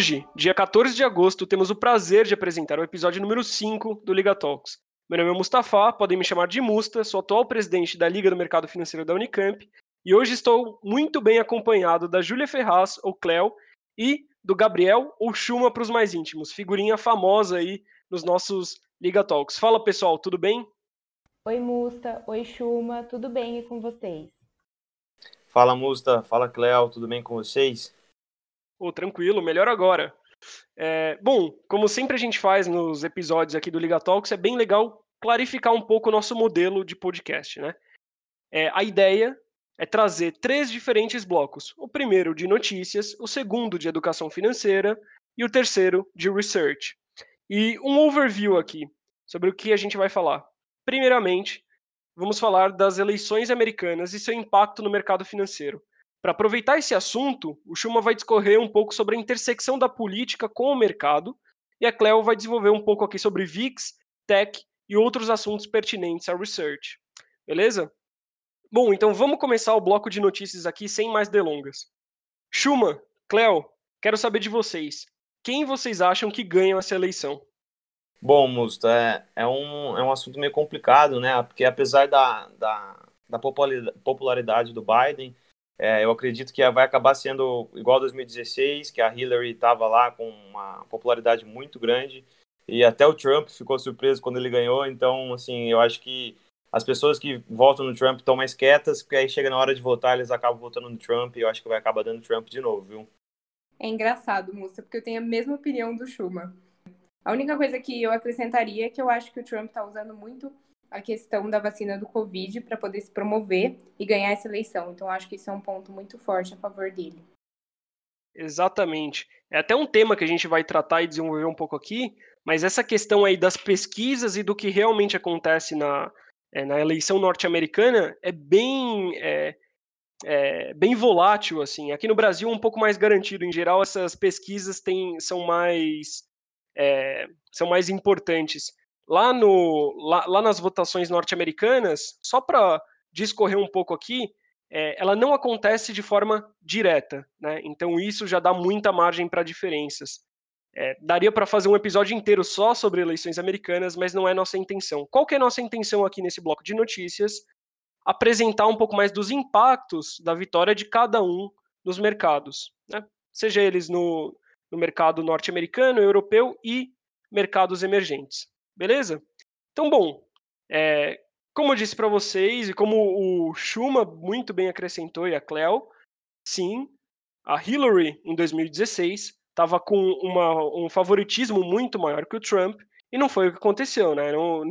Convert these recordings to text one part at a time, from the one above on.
Hoje, dia 14 de agosto, temos o prazer de apresentar o episódio número 5 do Liga Talks. Meu nome é Mustafa, podem me chamar de Musta, sou atual presidente da Liga do Mercado Financeiro da Unicamp e hoje estou muito bem acompanhado da Júlia Ferraz, ou Cleo, e do Gabriel, ou Chuma para os mais íntimos, figurinha famosa aí nos nossos Liga Talks. Fala pessoal, tudo bem? Oi Musta, oi Chuma, tudo bem e com vocês? Fala Musta, fala Cleo, tudo bem com vocês? Oh, tranquilo, melhor agora. É, bom, como sempre a gente faz nos episódios aqui do Liga Talks, é bem legal clarificar um pouco o nosso modelo de podcast, né? É, a ideia é trazer três diferentes blocos. O primeiro de notícias, o segundo de educação financeira e o terceiro de research. E um overview aqui sobre o que a gente vai falar. Primeiramente, vamos falar das eleições americanas e seu impacto no mercado financeiro. Para aproveitar esse assunto, o Schuma vai discorrer um pouco sobre a intersecção da política com o mercado, e a Cleo vai desenvolver um pouco aqui sobre VIX, tech e outros assuntos pertinentes à research. Beleza? Bom, então vamos começar o bloco de notícias aqui sem mais delongas. Schuma, Cleo, quero saber de vocês. Quem vocês acham que ganham essa eleição? Bom, Musta, é, é, um, é um assunto meio complicado, né? Porque apesar da, da, da popularidade do Biden, é, eu acredito que vai acabar sendo igual 2016, que a Hillary estava lá com uma popularidade muito grande e até o Trump ficou surpreso quando ele ganhou. Então, assim, eu acho que as pessoas que votam no Trump estão mais quietas, porque aí chega na hora de votar, eles acabam votando no Trump e eu acho que vai acabar dando Trump de novo, viu? É engraçado, moça, porque eu tenho a mesma opinião do Schumer. A única coisa que eu acrescentaria é que eu acho que o Trump está usando muito a questão da vacina do Covid para poder se promover e ganhar essa eleição. Então, acho que isso é um ponto muito forte a favor dele. Exatamente. É até um tema que a gente vai tratar e desenvolver um pouco aqui, mas essa questão aí das pesquisas e do que realmente acontece na, é, na eleição norte-americana é bem é, é, bem volátil assim. Aqui no Brasil um pouco mais garantido. Em geral, essas pesquisas têm, são mais é, são mais importantes lá, no, lá, lá nas votações norte-americanas, só para discorrer um pouco aqui, é, ela não acontece de forma direta, né? Então isso já dá muita margem para diferenças. É, daria para fazer um episódio inteiro só sobre eleições americanas, mas não é nossa intenção. Qual que é nossa intenção aqui nesse bloco de notícias? Apresentar um pouco mais dos impactos da vitória de cada um nos mercados, né? seja eles no, no mercado norte-americano, europeu e mercados emergentes. Beleza? Então, bom, é, como eu disse para vocês, e como o Schuma muito bem acrescentou e a Cleo, sim, a Hillary em 2016 estava com uma, um favoritismo muito maior que o Trump, e não foi o que aconteceu, né? Não,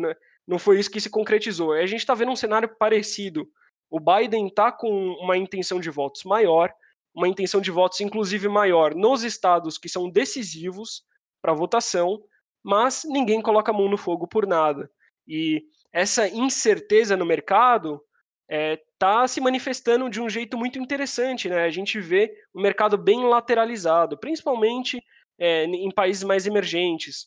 não foi isso que se concretizou. A gente está vendo um cenário parecido. O Biden está com uma intenção de votos maior, uma intenção de votos inclusive maior nos estados que são decisivos para votação, mas ninguém coloca a mão no fogo por nada. E essa incerteza no mercado está é, se manifestando de um jeito muito interessante. Né? A gente vê o um mercado bem lateralizado, principalmente é, em países mais emergentes.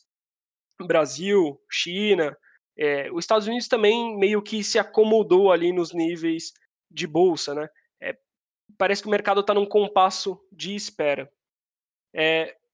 Brasil, China, é, os Estados Unidos também meio que se acomodou ali nos níveis de bolsa. Né? parece que o mercado está num compasso de espera.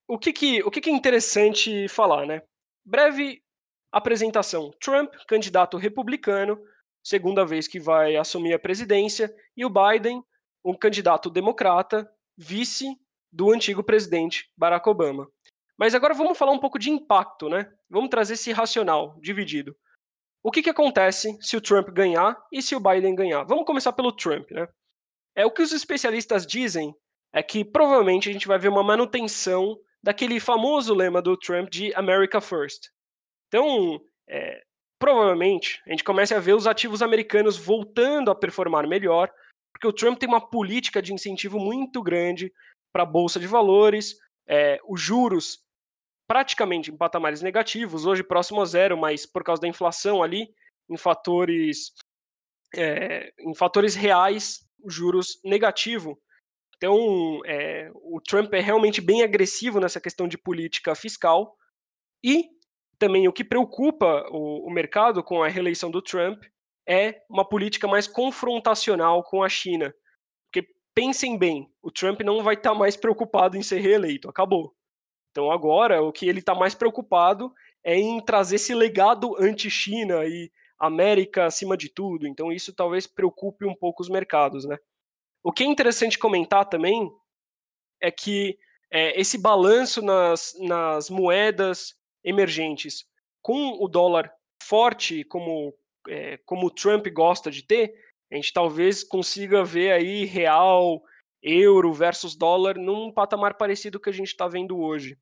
o que, que, o que, que é interessante falar? Né? Breve apresentação: Trump, candidato republicano, segunda vez que vai assumir a presidência, e o Biden, um candidato democrata, vice do antigo presidente Barack Obama. Mas agora vamos falar um pouco de impacto, né? Vamos trazer esse racional dividido. O que, que acontece se o Trump ganhar e se o Biden ganhar? Vamos começar pelo Trump, né? É o que os especialistas dizem é que provavelmente a gente vai ver uma manutenção daquele famoso lema do Trump de America First. Então, é, provavelmente, a gente começa a ver os ativos americanos voltando a performar melhor, porque o Trump tem uma política de incentivo muito grande para a Bolsa de Valores, é, os juros praticamente em patamares negativos, hoje próximo a zero, mas por causa da inflação ali, em fatores, é, em fatores reais, os juros negativo. Então, é, o Trump é realmente bem agressivo nessa questão de política fiscal. E também o que preocupa o, o mercado com a reeleição do Trump é uma política mais confrontacional com a China. Porque pensem bem, o Trump não vai estar mais preocupado em ser reeleito, acabou. Então agora o que ele está mais preocupado é em trazer esse legado anti-China e América acima de tudo. Então isso talvez preocupe um pouco os mercados, né? O que é interessante comentar também é que é, esse balanço nas, nas moedas emergentes com o dólar forte, como, é, como o Trump gosta de ter, a gente talvez consiga ver aí real, euro versus dólar num patamar parecido que a gente está vendo hoje.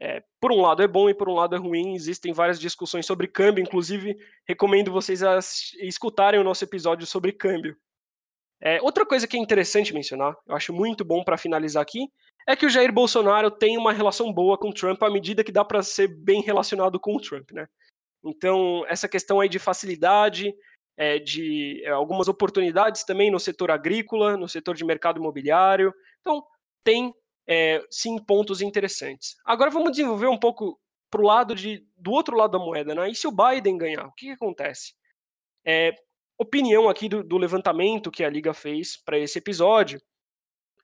É, por um lado é bom e por um lado é ruim, existem várias discussões sobre câmbio, inclusive recomendo vocês escutarem o nosso episódio sobre câmbio. É, outra coisa que é interessante mencionar, eu acho muito bom para finalizar aqui, é que o Jair Bolsonaro tem uma relação boa com o Trump à medida que dá para ser bem relacionado com o Trump, né? Então, essa questão aí de facilidade, é, de é, algumas oportunidades também no setor agrícola, no setor de mercado imobiliário. Então, tem é, sim pontos interessantes. Agora vamos desenvolver um pouco para o lado de, do outro lado da moeda, né? E se o Biden ganhar, o que, que acontece? É, opinião aqui do, do, levantamento que a Liga fez para esse episódio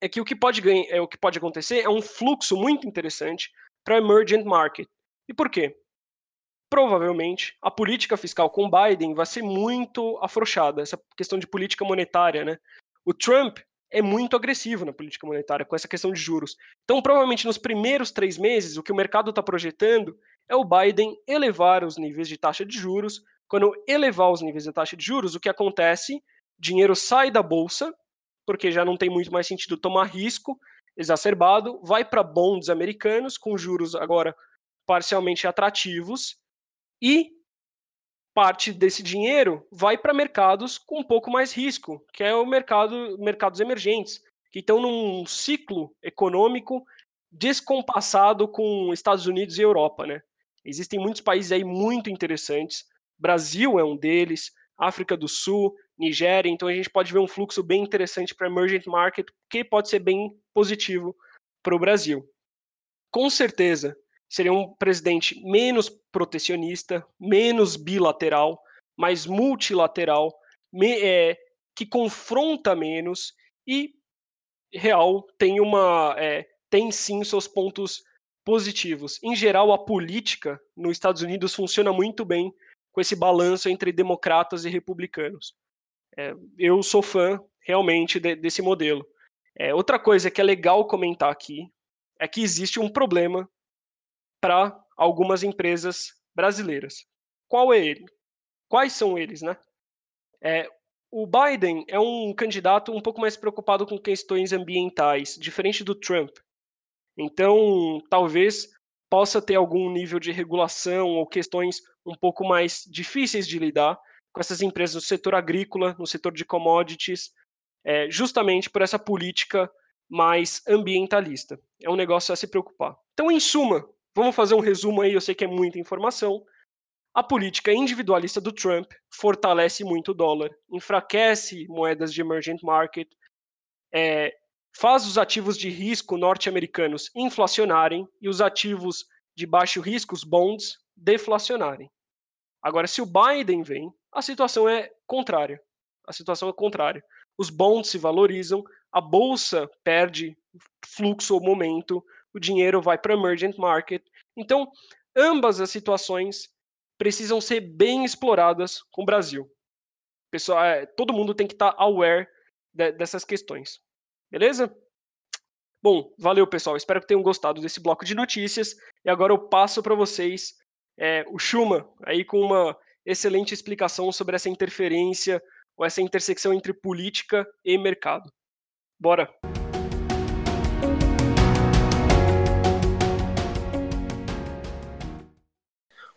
é que o que pode ganhar, é, o que pode acontecer é um fluxo muito interessante para emergent market. E por quê? Provavelmente a política fiscal com Biden vai ser muito afrouxada, essa questão de política monetária, né? O Trump é muito agressivo na política monetária com essa questão de juros. Então, provavelmente nos primeiros três meses, o que o mercado está projetando é o Biden elevar os níveis de taxa de juros. Quando elevar os níveis de taxa de juros, o que acontece? Dinheiro sai da bolsa, porque já não tem muito mais sentido tomar risco exacerbado, vai para bonds americanos com juros agora parcialmente atrativos e parte desse dinheiro vai para mercados com um pouco mais risco, que é o mercado, mercados emergentes, que estão num ciclo econômico descompassado com Estados Unidos e Europa, né? Existem muitos países aí muito interessantes. Brasil é um deles, África do Sul, Nigéria, então a gente pode ver um fluxo bem interessante para emergent market, que pode ser bem positivo para o Brasil. Com certeza, seria um presidente menos protecionista, menos bilateral, mais multilateral, me, é, que confronta menos e real tem uma é, tem sim seus pontos positivos. Em geral, a política nos Estados Unidos funciona muito bem com esse balanço entre democratas e republicanos. É, eu sou fã realmente de, desse modelo. É, outra coisa que é legal comentar aqui é que existe um problema para algumas empresas brasileiras. Qual é ele? Quais são eles, né? É, o Biden é um candidato um pouco mais preocupado com questões ambientais, diferente do Trump. Então, talvez possa ter algum nível de regulação ou questões um pouco mais difíceis de lidar com essas empresas no setor agrícola, no setor de commodities, é, justamente por essa política mais ambientalista. É um negócio a se preocupar. Então, em suma, Vamos fazer um resumo aí, eu sei que é muita informação. A política individualista do Trump fortalece muito o dólar, enfraquece moedas de emergent market, é, faz os ativos de risco norte-americanos inflacionarem e os ativos de baixo risco, os bonds, deflacionarem. Agora, se o Biden vem, a situação é contrária. A situação é contrária. Os bonds se valorizam, a bolsa perde fluxo ou momento, o dinheiro vai para emergent market. Então, ambas as situações precisam ser bem exploradas com o Brasil. Pessoal, é, todo mundo tem que estar tá aware de, dessas questões. Beleza? Bom, valeu pessoal. Espero que tenham gostado desse bloco de notícias. E agora eu passo para vocês é, o Schuma, aí com uma excelente explicação sobre essa interferência ou essa intersecção entre política e mercado. Bora!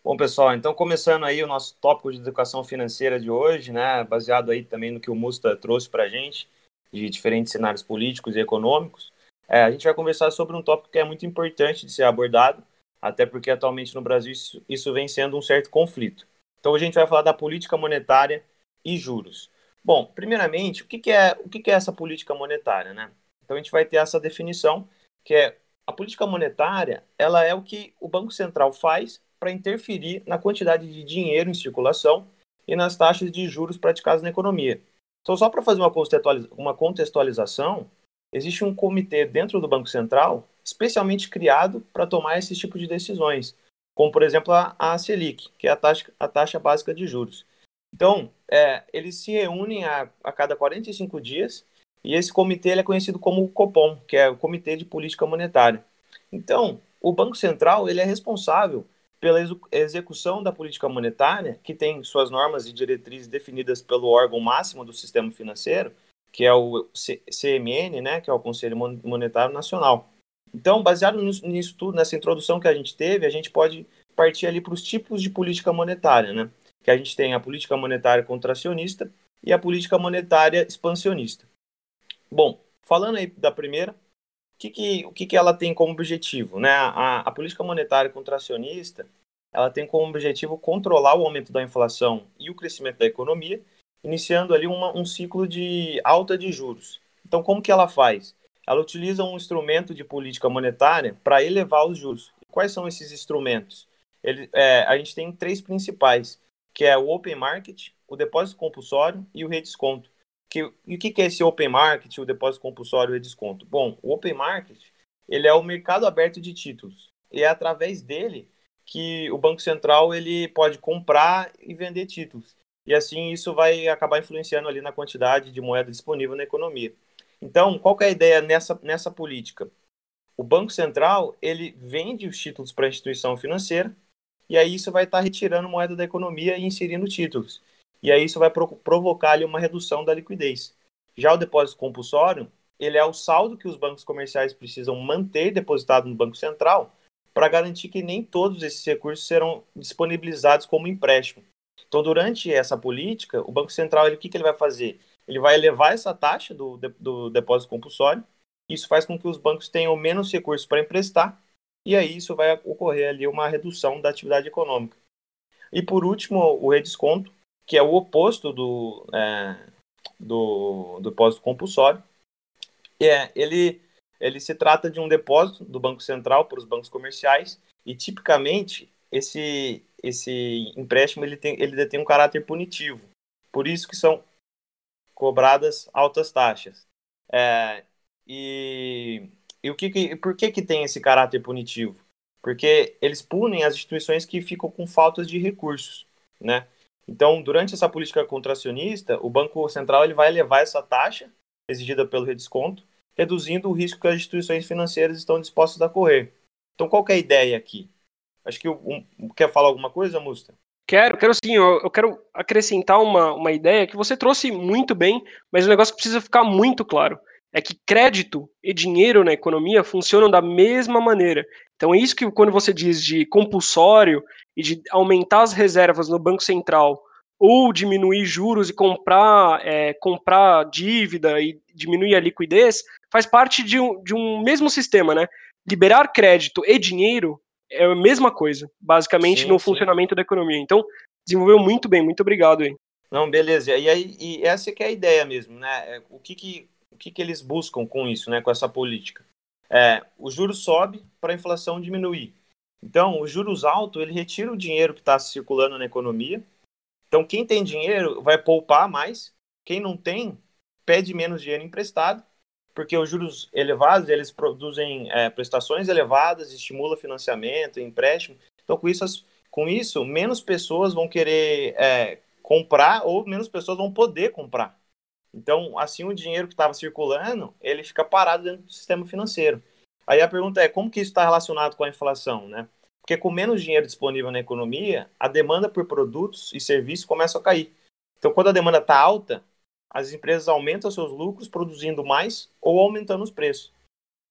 Bom, pessoal, então começando aí o nosso tópico de educação financeira de hoje, né, baseado aí também no que o Musta trouxe para a gente, de diferentes cenários políticos e econômicos, é, a gente vai conversar sobre um tópico que é muito importante de ser abordado, até porque atualmente no Brasil isso, isso vem sendo um certo conflito. Então a gente vai falar da política monetária e juros. Bom, primeiramente, o que, que é o que, que é essa política monetária, né? Então a gente vai ter essa definição que é a política monetária, ela é o que o Banco Central faz para interferir na quantidade de dinheiro em circulação e nas taxas de juros praticadas na economia. Então, só para fazer uma contextualização, existe um comitê dentro do Banco Central especialmente criado para tomar esse tipo de decisões, como por exemplo a, a Selic, que é a taxa, a taxa básica de juros. Então, é, eles se reúnem a, a cada 45 dias e esse comitê é conhecido como o Copom, que é o Comitê de Política Monetária. Então, o Banco Central ele é responsável pela execução da política monetária, que tem suas normas e diretrizes definidas pelo órgão máximo do sistema financeiro, que é o CMN, né, que é o Conselho Monetário Nacional. Então, baseado nisso tudo, nessa introdução que a gente teve, a gente pode partir ali para os tipos de política monetária, né? Que a gente tem a política monetária contracionista e a política monetária expansionista. Bom, falando aí da primeira, que que, o que, que ela tem como objetivo? Né? A, a política monetária contracionista ela tem como objetivo controlar o aumento da inflação e o crescimento da economia, iniciando ali uma, um ciclo de alta de juros. Então, como que ela faz? Ela utiliza um instrumento de política monetária para elevar os juros. Quais são esses instrumentos? Ele, é, a gente tem três principais, que é o open market, o depósito compulsório e o redesconto. Que, e o que, é esse open market, o depósito compulsório e desconto? Bom, o open market ele é o mercado aberto de títulos. E é através dele que o Banco Central ele pode comprar e vender títulos. E assim isso vai acabar influenciando ali na quantidade de moeda disponível na economia. Então, qual é a ideia nessa, nessa política? O Banco Central ele vende os títulos para a instituição financeira e aí isso vai estar retirando moeda da economia e inserindo títulos e aí isso vai provocar ali uma redução da liquidez. Já o depósito compulsório, ele é o saldo que os bancos comerciais precisam manter depositado no Banco Central para garantir que nem todos esses recursos serão disponibilizados como empréstimo. Então, durante essa política, o Banco Central, ele, o que, que ele vai fazer? Ele vai elevar essa taxa do, do depósito compulsório, isso faz com que os bancos tenham menos recursos para emprestar, e aí isso vai ocorrer ali uma redução da atividade econômica. E por último, o redesconto, que é o oposto do, é, do, do depósito compulsório. É, ele, ele se trata de um depósito do Banco Central para os bancos comerciais e, tipicamente, esse, esse empréstimo ele, tem, ele detém um caráter punitivo. Por isso que são cobradas altas taxas. É, e, e o que, que, por que, que tem esse caráter punitivo? Porque eles punem as instituições que ficam com faltas de recursos, né? Então, durante essa política contracionista, o Banco Central ele vai elevar essa taxa exigida pelo redesconto, reduzindo o risco que as instituições financeiras estão dispostas a correr. Então, qual é a ideia aqui? Acho que um, quer falar alguma coisa, Musta? Quero, quero sim. Eu, eu, quero acrescentar uma, uma ideia que você trouxe muito bem, mas o negócio que precisa ficar muito claro é que crédito e dinheiro na economia funcionam da mesma maneira. Então é isso que quando você diz de compulsório e de aumentar as reservas no Banco Central ou diminuir juros e comprar, é, comprar dívida e diminuir a liquidez, faz parte de um, de um mesmo sistema, né? Liberar crédito e dinheiro é a mesma coisa, basicamente, sim, no sim. funcionamento da economia. Então, desenvolveu muito bem, muito obrigado aí. Não, beleza. E, aí, e essa que é a ideia mesmo, né? É, o que, que, o que, que eles buscam com isso, né? Com essa política? É, o juro sobe para a inflação diminuir. Então, os juros altos, ele retira o dinheiro que está circulando na economia. Então, quem tem dinheiro vai poupar mais. Quem não tem, pede menos dinheiro emprestado, porque os juros elevados, eles produzem é, prestações elevadas, estimula financiamento, empréstimo. Então, com isso, com isso menos pessoas vão querer é, comprar ou menos pessoas vão poder comprar. Então, assim, o dinheiro que estava circulando, ele fica parado dentro do sistema financeiro. Aí a pergunta é como que isso está relacionado com a inflação, né? Porque com menos dinheiro disponível na economia, a demanda por produtos e serviços começa a cair. Então, quando a demanda está alta, as empresas aumentam seus lucros produzindo mais ou aumentando os preços.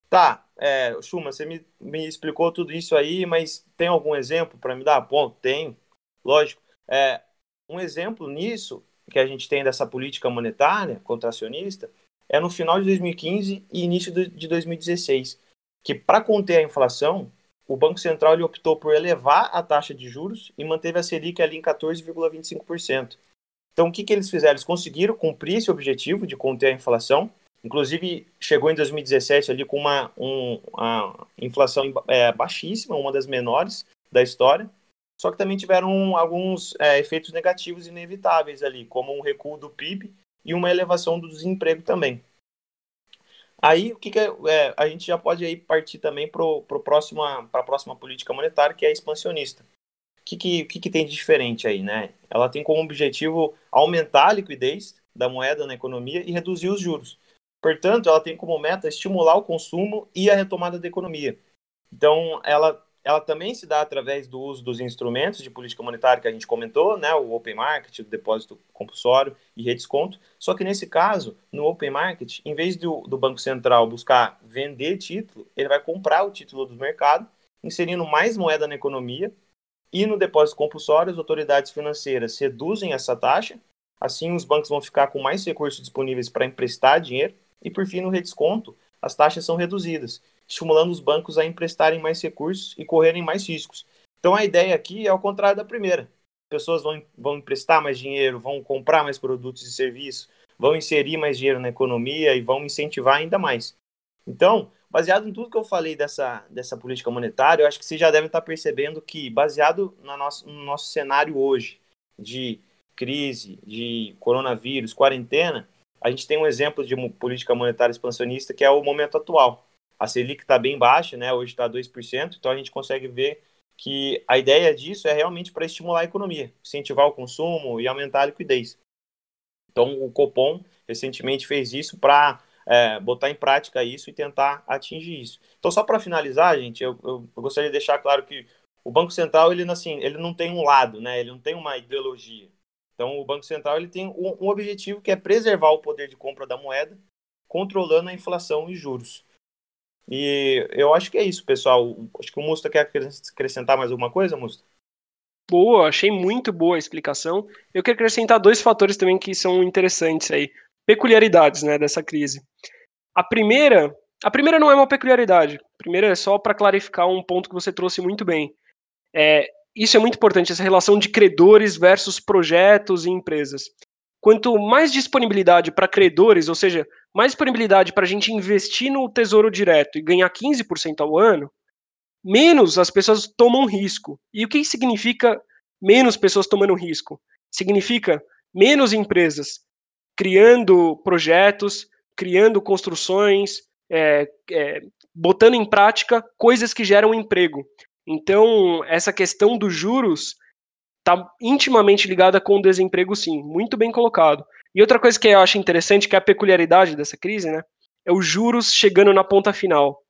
Tá, é, você me, me explicou tudo isso aí, mas tem algum exemplo para me dar? Bom, tem, lógico. É, um exemplo nisso que a gente tem dessa política monetária contracionista é no final de 2015 e início de 2016 que para conter a inflação, o Banco Central ele optou por elevar a taxa de juros e manteve a Selic ali em 14,25%. Então, o que, que eles fizeram? Eles conseguiram cumprir esse objetivo de conter a inflação. Inclusive, chegou em 2017 ali com uma, um, uma inflação é, baixíssima, uma das menores da história. Só que também tiveram alguns é, efeitos negativos inevitáveis ali, como um recuo do PIB e uma elevação do desemprego também. Aí o que, que é, é, a gente já pode aí partir também para a próxima política monetária, que é expansionista. O que, que, que, que tem de diferente aí, né? Ela tem como objetivo aumentar a liquidez da moeda na economia e reduzir os juros. Portanto, ela tem como meta estimular o consumo e a retomada da economia. Então, ela, ela também se dá através do uso dos instrumentos de política monetária que a gente comentou, né, o open market, o depósito compulsório e redesconto. Só que nesse caso, no open market, em vez do, do Banco Central buscar vender título, ele vai comprar o título do mercado, inserindo mais moeda na economia. E no depósito compulsório, as autoridades financeiras reduzem essa taxa, assim os bancos vão ficar com mais recursos disponíveis para emprestar dinheiro e, por fim, no redesconto, as taxas são reduzidas, estimulando os bancos a emprestarem mais recursos e correrem mais riscos. Então, a ideia aqui é ao contrário da primeira. Pessoas vão, vão emprestar mais dinheiro, vão comprar mais produtos e serviços, vão inserir mais dinheiro na economia e vão incentivar ainda mais. Então, baseado em tudo que eu falei dessa, dessa política monetária, eu acho que vocês já devem estar percebendo que, baseado no nosso, no nosso cenário hoje de crise, de coronavírus, quarentena, a gente tem um exemplo de política monetária expansionista que é o momento atual. A Selic está bem baixa, né? hoje está 2%, então a gente consegue ver que a ideia disso é realmente para estimular a economia, incentivar o consumo e aumentar a liquidez. Então o Copom recentemente fez isso para é, botar em prática isso e tentar atingir isso. Então só para finalizar, gente, eu, eu, gostaria de deixar claro que o Banco Central ele assim, ele não tem um lado, né? Ele não tem uma ideologia. Então, o Banco Central ele tem um, objetivo que é preservar o poder de compra da moeda, controlando a inflação e juros. E eu acho que é isso, pessoal. Acho que o Musta quer acrescentar mais alguma coisa, Musta? Boa, achei muito boa a explicação. Eu quero acrescentar dois fatores também que são interessantes aí, peculiaridades, né, dessa crise. A primeira, a primeira não é uma peculiaridade. A primeira é só para clarificar um ponto que você trouxe muito bem. É, isso é muito importante, essa relação de credores versus projetos e empresas. Quanto mais disponibilidade para credores, ou seja, mais disponibilidade para a gente investir no tesouro direto e ganhar 15% ao ano, menos as pessoas tomam risco. E o que significa menos pessoas tomando risco? Significa menos empresas criando projetos, criando construções, é, é, botando em prática coisas que geram emprego. Então, essa questão dos juros está intimamente ligada com o desemprego, sim. Muito bem colocado. E outra coisa que eu acho interessante, que é a peculiaridade dessa crise, né? É os juros chegando na ponta final.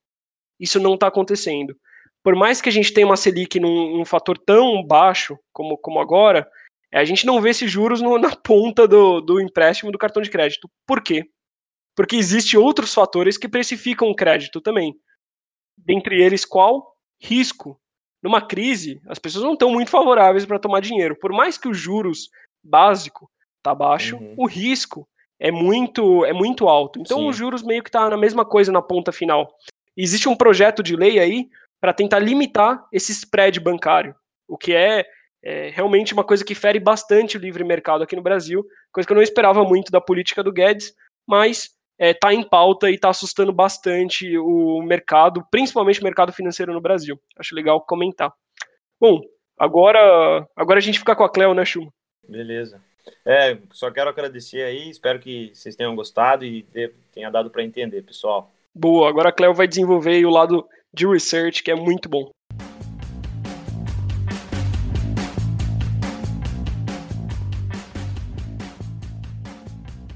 Isso não está acontecendo. Por mais que a gente tenha uma Selic num, fator tão baixo como, como agora, é, a gente não vê esses juros no, na ponta do, do empréstimo do cartão de crédito. Por quê? Porque existem outros fatores que precificam o crédito também. Dentre eles, qual? Risco numa crise, as pessoas não estão muito favoráveis para tomar dinheiro. Por mais que os juros básico tá baixo, uhum. o risco é muito é muito alto. Então Sim. os juros meio que tá na mesma coisa na ponta final. Existe um projeto de lei aí para tentar limitar esse spread bancário, o que é, é, realmente uma coisa que fere bastante o livre mercado aqui no Brasil, coisa que eu não esperava muito da política do Guedes, mas está é, tá em pauta e está assustando bastante o mercado, principalmente o mercado financeiro no Brasil. Acho legal comentar. Bom, agora, agora a gente fica com a Cleo, né, Chuma? Beleza. É, só quero agradecer aí, espero que vocês tenham gostado e tenha dado para entender, pessoal. Boa, agora a Cleo vai desenvolver o lado de research, que é muito bom.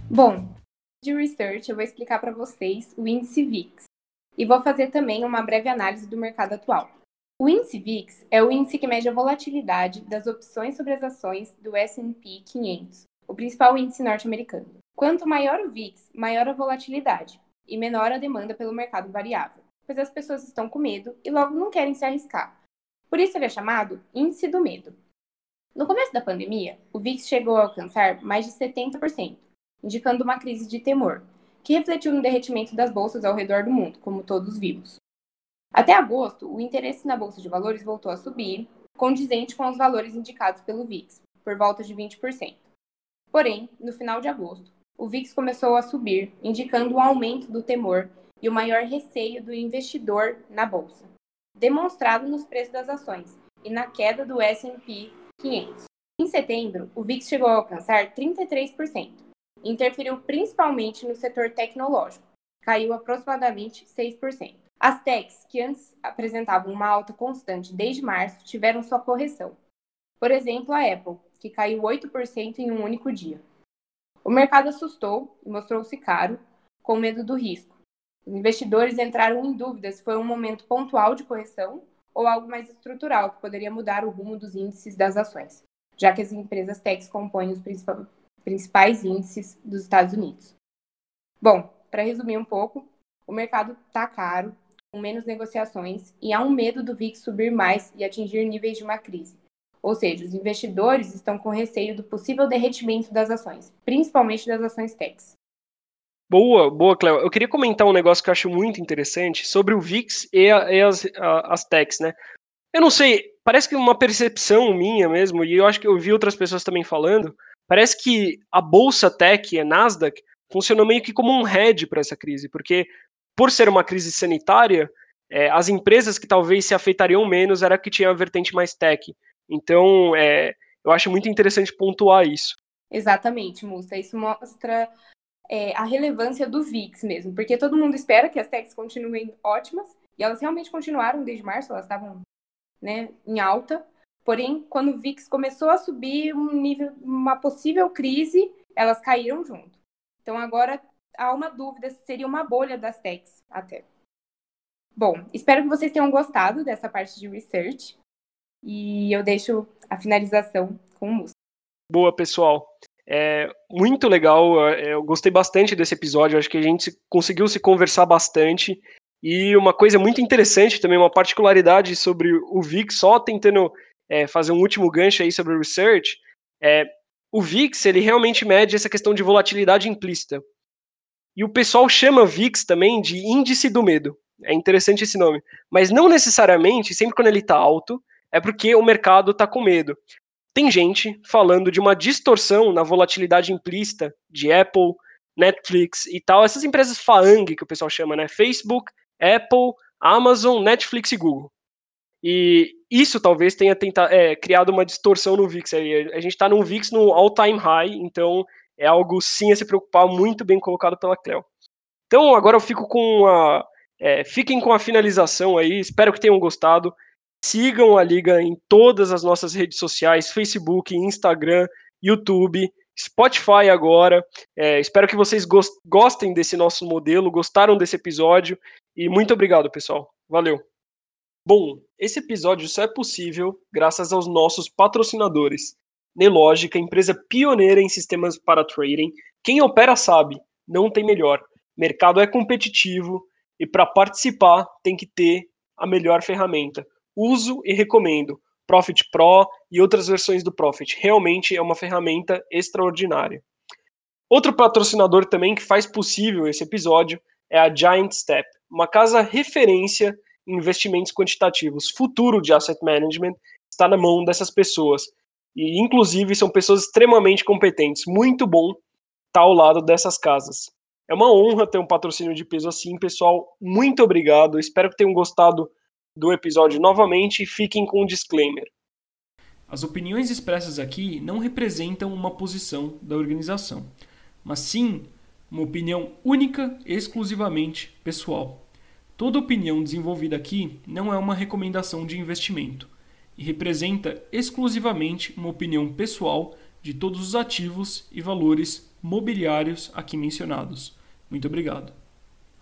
Bom, de research, eu vou explicar para vocês o índice VIX e vou fazer também uma breve análise do mercado atual. O índice VIX é o índice que mede a volatilidade das opções sobre as ações do S&P 500, o principal índice norte-americano. Quanto maior o VIX, maior a volatilidade e menor a demanda pelo mercado variável, pois as pessoas estão com medo e logo não querem se arriscar. Por isso ele é chamado índice do medo. No começo da pandemia, o VIX chegou a alcançar mais de 70%, indicando uma crise de temor, que refletiu no derretimento das bolsas ao redor do mundo, como todos vimos. Até agosto, o interesse na bolsa de valores voltou a subir, condizente com os valores indicados pelo VIX, por volta de 20%. Porém, no final de agosto, o VIX começou a subir, indicando um aumento do temor e o maior receio do investidor na bolsa, demonstrado nos preços das ações e na queda do S&P 500. Em setembro, o VIX chegou a alcançar 33%, interferiu principalmente no setor tecnológico, caiu aproximadamente 6%. As techs, que antes apresentavam uma alta constante desde março, tiveram sua correção. Por exemplo, a Apple, que caiu 8% em um único dia. O mercado assustou e mostrou-se caro, com medo do risco. Os investidores entraram em dúvida se foi um momento pontual de correção ou algo mais estrutural que poderia mudar o rumo dos índices das ações, já que as empresas techs compõem os principais índices dos Estados Unidos. Bom, para resumir um pouco, o mercado está caro, com menos negociações e há um medo do VIX subir mais e atingir níveis de uma crise. Ou seja, os investidores estão com receio do possível derretimento das ações, principalmente das ações techs. Boa, boa, Cléo. Eu queria comentar um negócio que eu acho muito interessante sobre o VIX e, a, e as, a, as techs, né? Eu não sei, parece que uma percepção minha mesmo, e eu acho que eu vi outras pessoas também falando, parece que a bolsa tech, a Nasdaq, funcionou meio que como um hedge para essa crise, porque por ser uma crise sanitária, é, as empresas que talvez se afetariam menos era que tinha a vertente mais tech. Então, é, eu acho muito interessante pontuar isso. Exatamente, Musta. Isso mostra é, a relevância do VIX mesmo, porque todo mundo espera que as techs continuem ótimas, e elas realmente continuaram desde março, elas estavam né, em alta. Porém, quando o VIX começou a subir um nível, uma possível crise, elas caíram junto. Então agora há uma dúvida se seria uma bolha das techs até. Bom, espero que vocês tenham gostado dessa parte de research. E eu deixo a finalização com o Musto. Boa, pessoal. É muito legal, é, eu gostei bastante desse episódio, acho que a gente conseguiu se conversar bastante. E uma coisa muito interessante também, uma particularidade sobre o VIX, só tentando é, fazer um último gancho aí sobre o research, é, o VIX ele realmente mede essa questão de volatilidade implícita. E o pessoal chama VIX também de índice do medo. É interessante esse nome. Mas não necessariamente, sempre quando ele está alto, é porque o mercado está com medo. Tem gente falando de uma distorção na volatilidade implícita de Apple, Netflix e tal, essas empresas FAANG que o pessoal chama, né? Facebook, Apple, Amazon, Netflix e Google. E isso talvez tenha tentado, é, criado uma distorção no VIX. A gente está num VIX no all-time high, então é algo sim a se preocupar, muito bem colocado pela Cleo. Então agora eu fico com a. É, fiquem com a finalização aí, espero que tenham gostado. Sigam a Liga em todas as nossas redes sociais: Facebook, Instagram, YouTube, Spotify agora. É, espero que vocês gostem desse nosso modelo, gostaram desse episódio e muito obrigado, pessoal. Valeu. Bom, esse episódio só é possível graças aos nossos patrocinadores. Nelogica, empresa pioneira em sistemas para trading. Quem opera sabe, não tem melhor. Mercado é competitivo e para participar tem que ter a melhor ferramenta uso e recomendo. Profit Pro e outras versões do Profit. Realmente é uma ferramenta extraordinária. Outro patrocinador também que faz possível esse episódio é a Giant Step, uma casa referência investimentos quantitativos. Futuro de asset management está na mão dessas pessoas. E, inclusive, são pessoas extremamente competentes. Muito bom estar ao lado dessas casas. É uma honra ter um patrocínio de peso assim, pessoal. Muito obrigado. Espero que tenham gostado do episódio novamente e fiquem com um disclaimer. As opiniões expressas aqui não representam uma posição da organização, mas sim uma opinião única e exclusivamente pessoal. Toda opinião desenvolvida aqui não é uma recomendação de investimento e representa exclusivamente uma opinião pessoal de todos os ativos e valores mobiliários aqui mencionados. Muito obrigado.